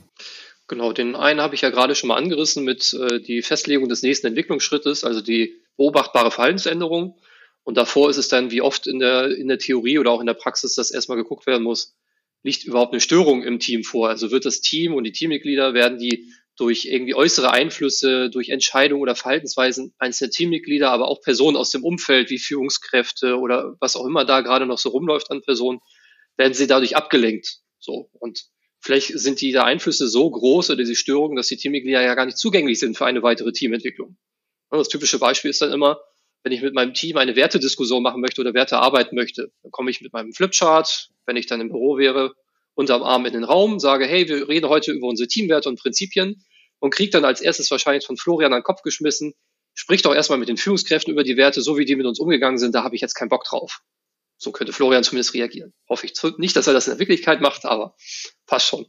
Genau, den einen habe ich ja gerade schon mal angerissen mit äh, die Festlegung des nächsten Entwicklungsschrittes, also die beobachtbare Verhaltensänderung. Und davor ist es dann, wie oft in der, in der Theorie oder auch in der Praxis, dass erstmal geguckt werden muss, liegt überhaupt eine Störung im Team vor? Also wird das Team und die Teammitglieder, werden die durch irgendwie äußere Einflüsse, durch Entscheidungen oder Verhaltensweisen einzelner Teammitglieder, aber auch Personen aus dem Umfeld wie Führungskräfte oder was auch immer da gerade noch so rumläuft an Personen, werden sie dadurch abgelenkt. So. Und vielleicht sind die Einflüsse so groß oder diese Störungen, dass die Teammitglieder ja gar nicht zugänglich sind für eine weitere Teamentwicklung. Das typische Beispiel ist dann immer, wenn ich mit meinem Team eine Wertediskussion machen möchte oder Werte arbeiten möchte, dann komme ich mit meinem Flipchart, wenn ich dann im Büro wäre, unterm Arm in den Raum, sage, hey, wir reden heute über unsere Teamwerte und Prinzipien und kriege dann als erstes wahrscheinlich von Florian an den Kopf geschmissen, sprich doch erstmal mit den Führungskräften über die Werte, so wie die mit uns umgegangen sind, da habe ich jetzt keinen Bock drauf. So könnte Florian zumindest reagieren. Hoffe ich nicht, dass er das in der Wirklichkeit macht, aber passt schon.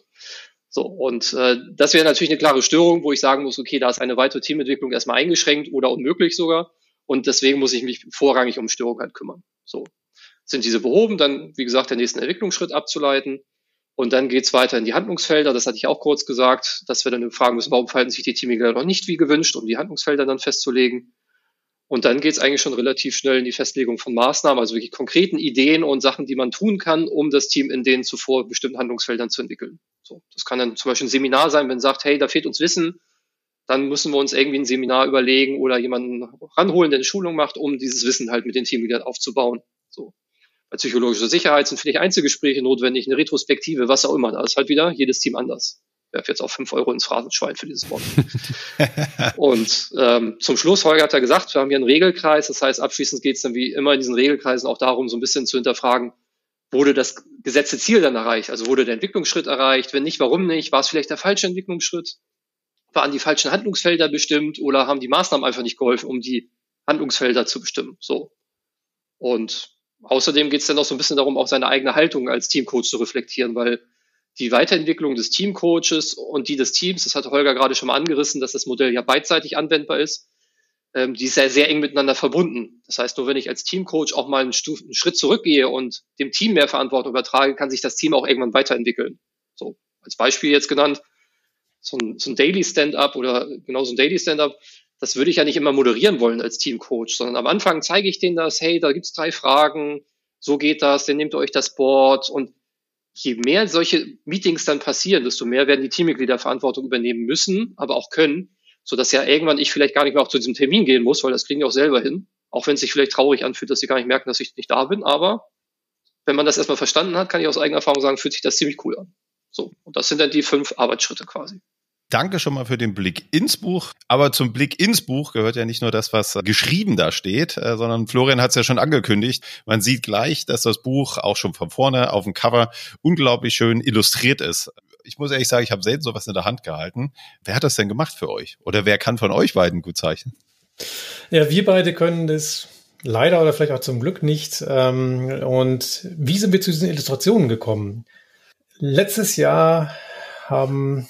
So, und äh, das wäre natürlich eine klare Störung, wo ich sagen muss, okay, da ist eine weitere Teamentwicklung erstmal eingeschränkt oder unmöglich sogar. Und deswegen muss ich mich vorrangig um Störung halt kümmern. So. Sind diese behoben, dann, wie gesagt, der nächsten Entwicklungsschritt abzuleiten. Und dann geht's weiter in die Handlungsfelder. Das hatte ich auch kurz gesagt, dass wir dann fragen müssen, warum verhalten sich die Teammitglieder noch nicht wie gewünscht, um die Handlungsfelder dann festzulegen. Und dann geht es eigentlich schon relativ schnell in die Festlegung von Maßnahmen, also wirklich konkreten Ideen und Sachen, die man tun kann, um das Team in den zuvor bestimmten Handlungsfeldern zu entwickeln. So, das kann dann zum Beispiel ein Seminar sein, wenn man sagt, hey, da fehlt uns Wissen, dann müssen wir uns irgendwie ein Seminar überlegen oder jemanden ranholen, der eine Schulung macht, um dieses Wissen halt mit den Teammitgliedern aufzubauen. So. Bei psychologischer Sicherheit sind vielleicht Einzelgespräche notwendig, eine Retrospektive, was auch immer. Da ist halt wieder jedes Team anders. Werfe jetzt auch fünf Euro ins Phrasenschwein für dieses Wort. und ähm, zum Schluss, Holger hat ja gesagt, wir haben hier einen Regelkreis. Das heißt, abschließend geht es dann wie immer in diesen Regelkreisen auch darum, so ein bisschen zu hinterfragen, wurde das gesetzte Ziel dann erreicht? Also wurde der Entwicklungsschritt erreicht? Wenn nicht, warum nicht? War es vielleicht der falsche Entwicklungsschritt? Waren die falschen Handlungsfelder bestimmt oder haben die Maßnahmen einfach nicht geholfen, um die Handlungsfelder zu bestimmen? So. Und außerdem geht es dann auch so ein bisschen darum, auch seine eigene Haltung als Teamcoach zu reflektieren, weil die Weiterentwicklung des Teamcoaches und die des Teams, das hat Holger gerade schon mal angerissen, dass das Modell ja beidseitig anwendbar ist, ähm, die ist ja sehr eng miteinander verbunden. Das heißt, nur wenn ich als Teamcoach auch mal einen, Stuf einen Schritt zurückgehe und dem Team mehr Verantwortung übertrage, kann sich das Team auch irgendwann weiterentwickeln. So, als Beispiel jetzt genannt, so ein, so ein Daily Stand-up oder genau so ein Daily Stand-up, das würde ich ja nicht immer moderieren wollen als Teamcoach, sondern am Anfang zeige ich denen das, hey, da gibt's drei Fragen, so geht das, dann nehmt ihr euch das Board und je mehr solche Meetings dann passieren, desto mehr werden die Teammitglieder Verantwortung übernehmen müssen, aber auch können, so dass ja irgendwann ich vielleicht gar nicht mehr auch zu diesem Termin gehen muss, weil das kriegen die auch selber hin, auch wenn es sich vielleicht traurig anfühlt, dass sie gar nicht merken, dass ich nicht da bin, aber wenn man das erstmal verstanden hat, kann ich aus eigener Erfahrung sagen, fühlt sich das ziemlich cool an. So, und das sind dann die fünf Arbeitsschritte quasi. Danke schon mal für den Blick ins Buch. Aber zum Blick ins Buch gehört ja nicht nur das, was geschrieben da steht, äh, sondern Florian hat es ja schon angekündigt. Man sieht gleich, dass das Buch auch schon von vorne auf dem Cover unglaublich schön illustriert ist. Ich muss ehrlich sagen, ich habe selten sowas in der Hand gehalten. Wer hat das denn gemacht für euch? Oder wer kann von euch beiden gut zeichnen? Ja, wir beide können das leider oder vielleicht auch zum Glück nicht. Ähm, und wie sind wir zu diesen Illustrationen gekommen? Letztes Jahr haben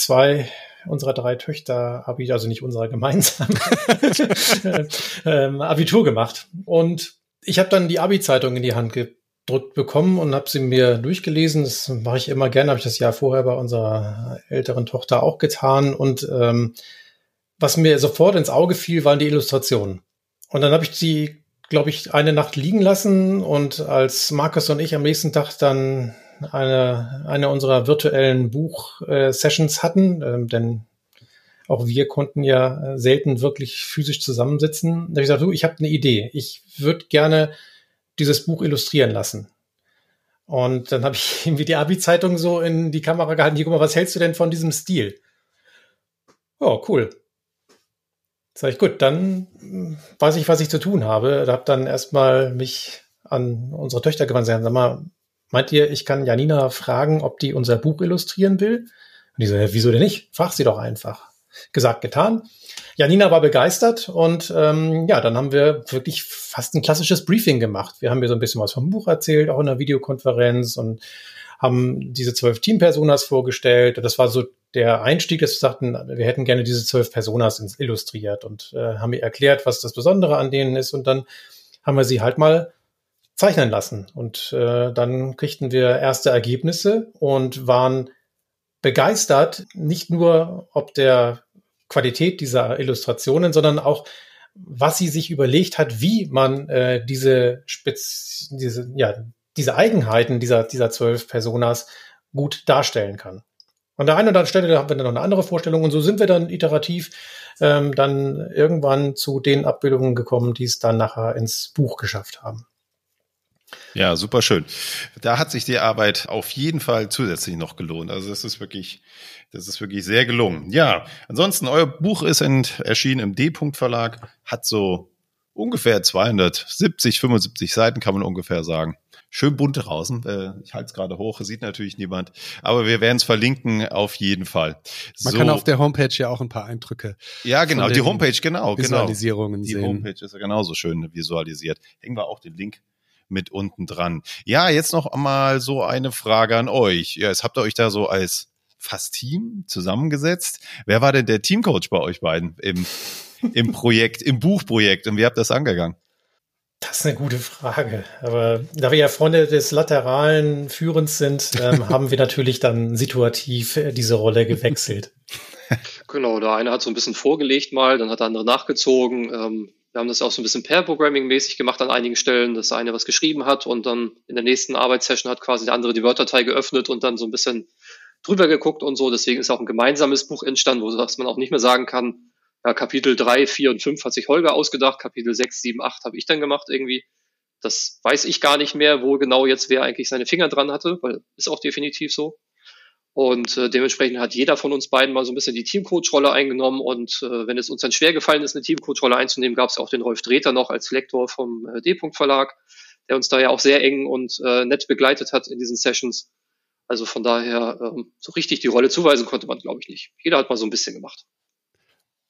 zwei unserer drei Töchter Abi, also nicht unserer gemeinsam, ähm, Abitur gemacht. Und ich habe dann die Abi-Zeitung in die Hand gedrückt bekommen und habe sie mir durchgelesen. Das mache ich immer gerne, habe ich das Jahr vorher bei unserer älteren Tochter auch getan. Und ähm, was mir sofort ins Auge fiel, waren die Illustrationen. Und dann habe ich die, glaube ich, eine Nacht liegen lassen und als Markus und ich am nächsten Tag dann eine, eine unserer virtuellen Buch-Sessions hatten, ähm, denn auch wir konnten ja selten wirklich physisch zusammensitzen. Da habe ich gesagt, du, ich habe eine Idee. Ich würde gerne dieses Buch illustrieren lassen. Und dann habe ich irgendwie die Abi-Zeitung so in die Kamera gehalten. Hier, guck mal, was hältst du denn von diesem Stil? Oh, cool. Sag ich, gut, dann hm, weiß ich, was ich zu tun habe. Da habe dann erstmal mich an unsere Töchter gewandt. Sag mal, Meint ihr, ich kann Janina fragen, ob die unser Buch illustrieren will? Und die so, ja, wieso denn nicht? Frag sie doch einfach. Gesagt, getan. Janina war begeistert und ähm, ja, dann haben wir wirklich fast ein klassisches Briefing gemacht. Wir haben mir so ein bisschen was vom Buch erzählt, auch in einer Videokonferenz und haben diese zwölf Teampersonas vorgestellt. Das war so der Einstieg, dass wir sagten, wir hätten gerne diese zwölf Personas illustriert und äh, haben ihr erklärt, was das Besondere an denen ist. Und dann haben wir sie halt mal zeichnen lassen. Und äh, dann kriegten wir erste Ergebnisse und waren begeistert, nicht nur ob der Qualität dieser Illustrationen, sondern auch, was sie sich überlegt hat, wie man äh, diese Spitz, diese, ja, diese Eigenheiten dieser, dieser zwölf Personas gut darstellen kann. An der einen oder anderen Stelle haben wir dann noch eine andere Vorstellung und so sind wir dann iterativ ähm, dann irgendwann zu den Abbildungen gekommen, die es dann nachher ins Buch geschafft haben. Ja, super schön. Da hat sich die Arbeit auf jeden Fall zusätzlich noch gelohnt. Also das ist wirklich, das ist wirklich sehr gelungen. Ja, ansonsten, euer Buch ist erschienen im D-Punkt Verlag, hat so ungefähr 270, 75 Seiten, kann man ungefähr sagen. Schön bunt draußen. Äh, ich halte es gerade hoch, sieht natürlich niemand. Aber wir werden es verlinken auf jeden Fall. Man so. kann auf der Homepage ja auch ein paar Eindrücke. Ja, genau, die Homepage, genau, genau. Visualisierungen. Die sehen. Homepage ist ja genauso schön visualisiert. Hängen wir auch den Link mit unten dran. Ja, jetzt noch einmal so eine Frage an euch. Ja, jetzt habt ihr euch da so als fast Team zusammengesetzt. Wer war denn der Teamcoach bei euch beiden im, im Projekt, im Buchprojekt und wie habt ihr das angegangen? Das ist eine gute Frage. Aber da wir ja Freunde des lateralen Führens sind, ähm, haben wir natürlich dann situativ äh, diese Rolle gewechselt. Genau, der eine hat so ein bisschen vorgelegt mal, dann hat der andere nachgezogen. Ähm, wir haben das auch so ein bisschen Pair-Programming-mäßig gemacht an einigen Stellen, dass eine was geschrieben hat und dann in der nächsten Arbeitssession hat quasi der andere die Word-Datei geöffnet und dann so ein bisschen drüber geguckt und so. Deswegen ist auch ein gemeinsames Buch entstanden, wo man auch nicht mehr sagen kann, ja, Kapitel 3, 4 und 5 hat sich Holger ausgedacht, Kapitel 6, 7, 8 habe ich dann gemacht irgendwie. Das weiß ich gar nicht mehr, wo genau jetzt wer eigentlich seine Finger dran hatte, weil ist auch definitiv so. Und äh, dementsprechend hat jeder von uns beiden mal so ein bisschen die Teamcoach-Rolle eingenommen. Und äh, wenn es uns dann schwer gefallen ist, eine Teamcoach-Rolle einzunehmen, gab es auch den Rolf Dreter noch als Lektor vom äh, D-Punkt-Verlag, der uns da ja auch sehr eng und äh, nett begleitet hat in diesen Sessions. Also von daher, ähm, so richtig die Rolle zuweisen konnte man, glaube ich, nicht. Jeder hat mal so ein bisschen gemacht.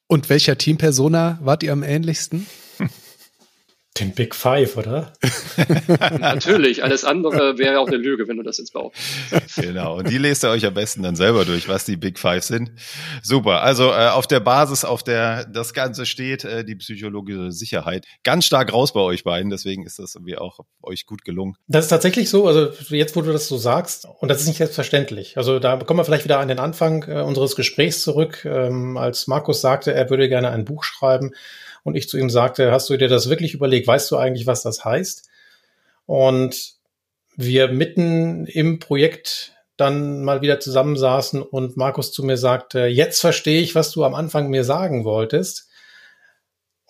Und welcher Teampersona wart ihr am ähnlichsten? Den Big Five, oder? Natürlich, alles andere wäre auch eine Lüge, wenn du das jetzt baust. Genau, und die lest ihr euch am besten dann selber durch, was die Big Five sind. Super, also äh, auf der Basis, auf der das Ganze steht, äh, die psychologische Sicherheit, ganz stark raus bei euch beiden, deswegen ist das irgendwie auch euch gut gelungen. Das ist tatsächlich so, also jetzt, wo du das so sagst, und das ist nicht selbstverständlich. Also da kommen wir vielleicht wieder an den Anfang äh, unseres Gesprächs zurück, ähm, als Markus sagte, er würde gerne ein Buch schreiben und ich zu ihm sagte, hast du dir das wirklich überlegt? Weißt du eigentlich, was das heißt? Und wir mitten im Projekt dann mal wieder zusammensaßen und Markus zu mir sagte, jetzt verstehe ich, was du am Anfang mir sagen wolltest.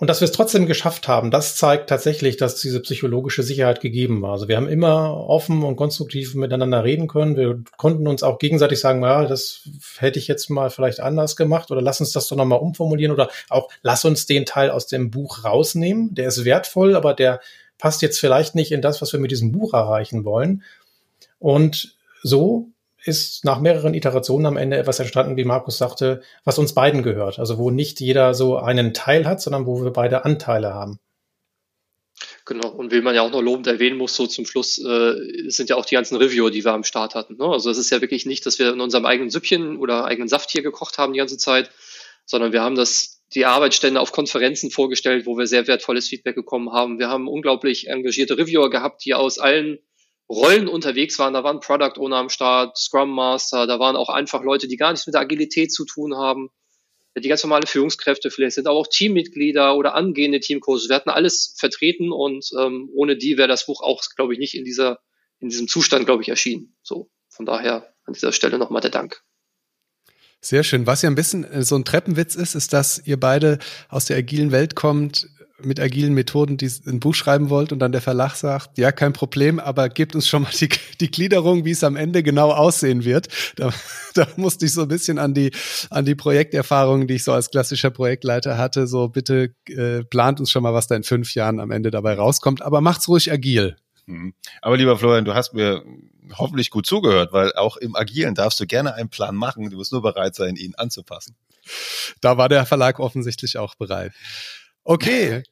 Und dass wir es trotzdem geschafft haben, das zeigt tatsächlich, dass diese psychologische Sicherheit gegeben war. Also wir haben immer offen und konstruktiv miteinander reden können. Wir konnten uns auch gegenseitig sagen, ja, das hätte ich jetzt mal vielleicht anders gemacht oder lass uns das doch nochmal umformulieren oder auch lass uns den Teil aus dem Buch rausnehmen. Der ist wertvoll, aber der passt jetzt vielleicht nicht in das, was wir mit diesem Buch erreichen wollen. Und so ist nach mehreren Iterationen am Ende etwas entstanden, wie Markus sagte, was uns beiden gehört. Also wo nicht jeder so einen Teil hat, sondern wo wir beide Anteile haben. Genau, und wie man ja auch noch lobend erwähnen muss, so zum Schluss äh, sind ja auch die ganzen Reviewer, die wir am Start hatten. Ne? Also es ist ja wirklich nicht, dass wir in unserem eigenen Süppchen oder eigenen Saft hier gekocht haben die ganze Zeit, sondern wir haben das die Arbeitsstände auf Konferenzen vorgestellt, wo wir sehr wertvolles Feedback bekommen haben. Wir haben unglaublich engagierte Reviewer gehabt, die aus allen Rollen unterwegs waren. Da waren Product Owner am Start, Scrum Master, da waren auch einfach Leute, die gar nichts mit der Agilität zu tun haben. Die ganz normale Führungskräfte vielleicht sind aber auch Teammitglieder oder angehende Teamcoaches. Wir hatten alles vertreten und ähm, ohne die wäre das Buch auch, glaube ich, nicht in dieser in diesem Zustand, glaube ich, erschienen. So von daher an dieser Stelle nochmal der Dank. Sehr schön. Was ja ein bisschen äh, so ein Treppenwitz ist, ist, dass ihr beide aus der agilen Welt kommt, mit agilen Methoden die ein Buch schreiben wollt und dann der Verlag sagt, ja, kein Problem, aber gebt uns schon mal die, die Gliederung, wie es am Ende genau aussehen wird. Da, da musste ich so ein bisschen an die, an die Projekterfahrungen, die ich so als klassischer Projektleiter hatte, so bitte äh, plant uns schon mal, was da in fünf Jahren am Ende dabei rauskommt, aber macht's ruhig agil. Mhm. Aber lieber Florian, du hast mir hoffentlich gut zugehört, weil auch im Agilen darfst du gerne einen Plan machen. Du musst nur bereit sein, ihn anzupassen. Da war der Verlag offensichtlich auch bereit. Okay.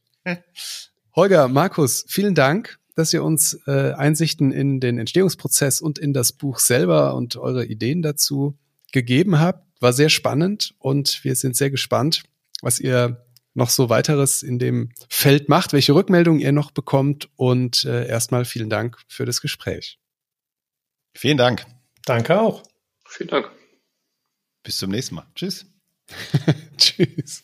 Holger, Markus, vielen Dank, dass ihr uns äh, Einsichten in den Entstehungsprozess und in das Buch selber und eure Ideen dazu gegeben habt. War sehr spannend und wir sind sehr gespannt, was ihr noch so weiteres in dem Feld macht, welche Rückmeldungen ihr noch bekommt und äh, erstmal vielen Dank für das Gespräch. Vielen Dank. Danke auch. Vielen Dank. Bis zum nächsten Mal. Tschüss. Tschüss.